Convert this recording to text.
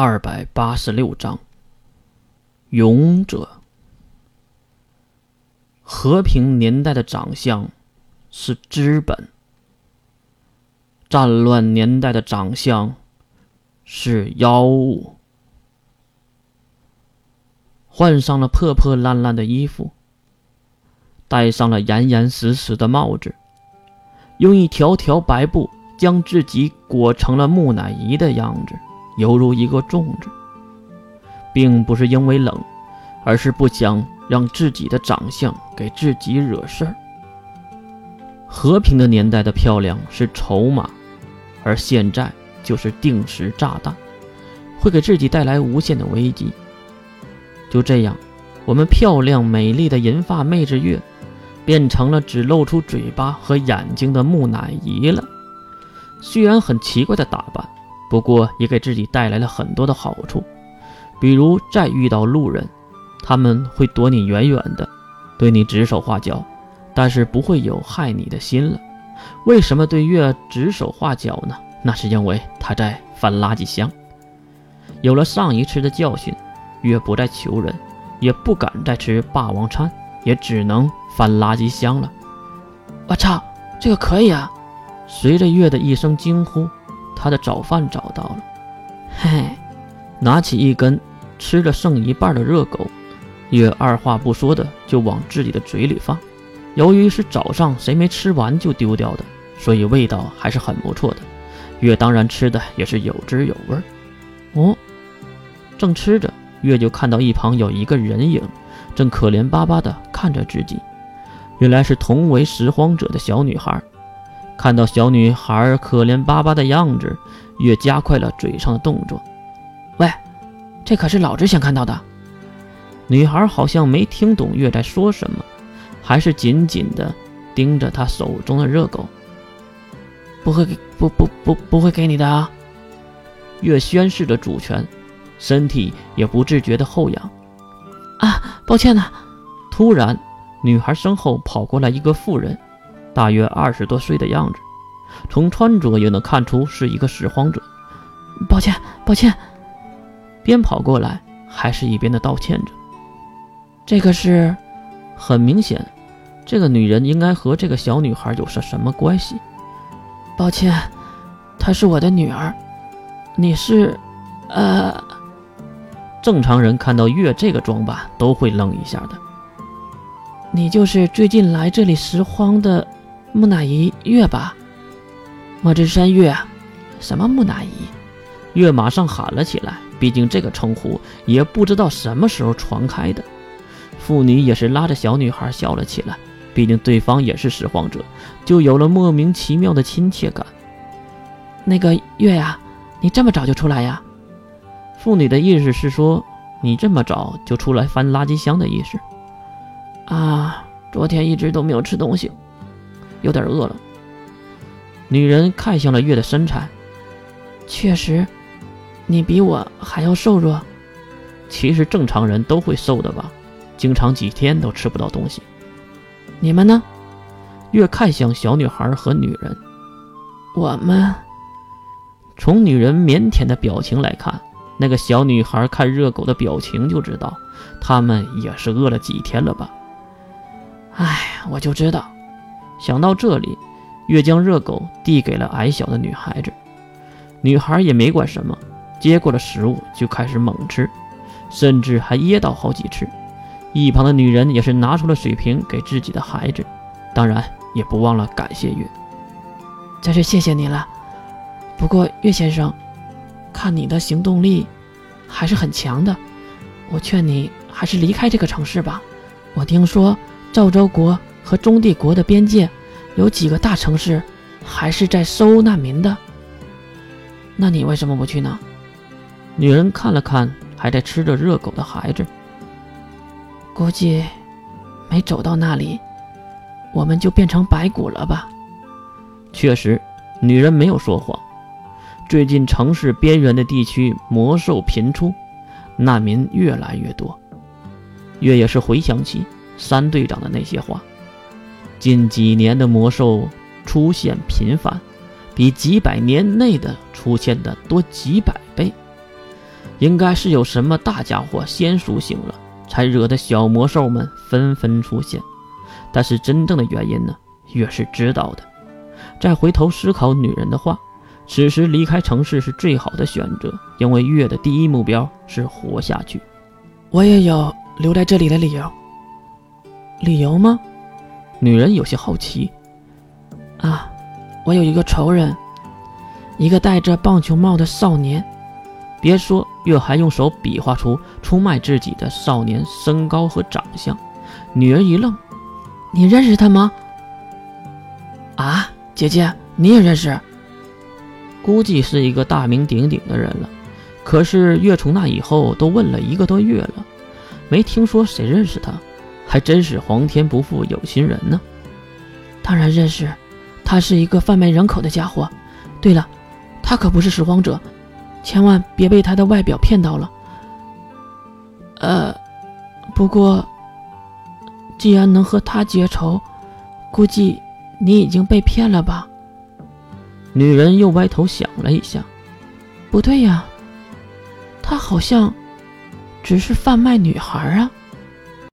二百八十六章，勇者。和平年代的长相是资本，战乱年代的长相是妖物。换上了破破烂烂的衣服，戴上了严严实实的帽子，用一条条白布将自己裹成了木乃伊的样子。犹如一个粽子，并不是因为冷，而是不想让自己的长相给自己惹事儿。和平的年代的漂亮是筹码，而现在就是定时炸弹，会给自己带来无限的危机。就这样，我们漂亮美丽的银发妹子月，变成了只露出嘴巴和眼睛的木乃伊了。虽然很奇怪的打扮。不过也给自己带来了很多的好处，比如再遇到路人，他们会躲你远远的，对你指手画脚，但是不会有害你的心了。为什么对月指手画脚呢？那是因为他在翻垃圾箱。有了上一次的教训，月不再求人，也不敢再吃霸王餐，也只能翻垃圾箱了。我操，这个可以啊！随着月的一声惊呼。他的早饭找到了，嘿嘿，拿起一根吃了剩一半的热狗，月二话不说的就往自己的嘴里放。由于是早上谁没吃完就丢掉的，所以味道还是很不错的。月当然吃的也是有滋有味。哦，正吃着，月就看到一旁有一个人影，正可怜巴巴的看着自己。原来是同为拾荒者的小女孩。看到小女孩可怜巴巴的样子，月加快了嘴上的动作。喂，这可是老子想看到的。女孩好像没听懂月在说什么，还是紧紧的盯着他手中的热狗。不会给，不不不不会给你的啊！月宣誓着主权，身体也不自觉的后仰。啊，抱歉呐！突然，女孩身后跑过来一个妇人。大约二十多岁的样子，从穿着也能看出是一个拾荒者。抱歉，抱歉。边跑过来，还是一边的道歉着。这个是，很明显，这个女人应该和这个小女孩有着什么关系？抱歉，她是我的女儿。你是，呃，正常人看到月这个装扮都会愣一下的。你就是最近来这里拾荒的？木乃伊月吧，莫之山月，什么木乃伊？月马上喊了起来。毕竟这个称呼也不知道什么时候传开的。妇女也是拉着小女孩笑了起来。毕竟对方也是拾荒者，就有了莫名其妙的亲切感。那个月呀，你这么早就出来呀？妇女的意思是说，你这么早就出来翻垃圾箱的意思。啊，昨天一直都没有吃东西。有点饿了。女人看向了月的身材，确实，你比我还要瘦弱。其实正常人都会瘦的吧，经常几天都吃不到东西。你们呢？月看向小女孩和女人，我们从女人腼腆的表情来看，那个小女孩看热狗的表情就知道，他们也是饿了几天了吧。哎，我就知道。想到这里，月将热狗递给了矮小的女孩子，女孩也没管什么，接过了食物就开始猛吃，甚至还噎到好几次。一旁的女人也是拿出了水瓶给自己的孩子，当然也不忘了感谢月。真是谢谢你了。不过月先生，看你的行动力还是很强的，我劝你还是离开这个城市吧。我听说赵州国。和中帝国的边界，有几个大城市还是在收难民的。那你为什么不去呢？女人看了看还在吃着热狗的孩子，估计没走到那里，我们就变成白骨了吧。确实，女人没有说谎。最近城市边缘的地区魔兽频出，难民越来越多。月也是回想起三队长的那些话。近几年的魔兽出现频繁，比几百年内的出现的多几百倍。应该是有什么大家伙先苏醒了，才惹得小魔兽们纷纷出现。但是真正的原因呢，月是知道的。再回头思考女人的话，此时离开城市是最好的选择，因为月的第一目标是活下去。我也有留在这里的理由。理由吗？女人有些好奇。啊，我有一个仇人，一个戴着棒球帽的少年。别说，月还用手比划出出卖自己的少年身高和长相。女人一愣：“你认识他吗？”啊，姐姐，你也认识？估计是一个大名鼎鼎的人了。可是月从那以后都问了一个多月了，没听说谁认识他，还真是皇天不负有心人呢。当然认识，他是一个贩卖人口的家伙。对了，他可不是拾荒者。千万别被他的外表骗到了。呃，不过，既然能和他结仇，估计你已经被骗了吧？女人又歪头想了一下，不对呀，他好像只是贩卖女孩啊。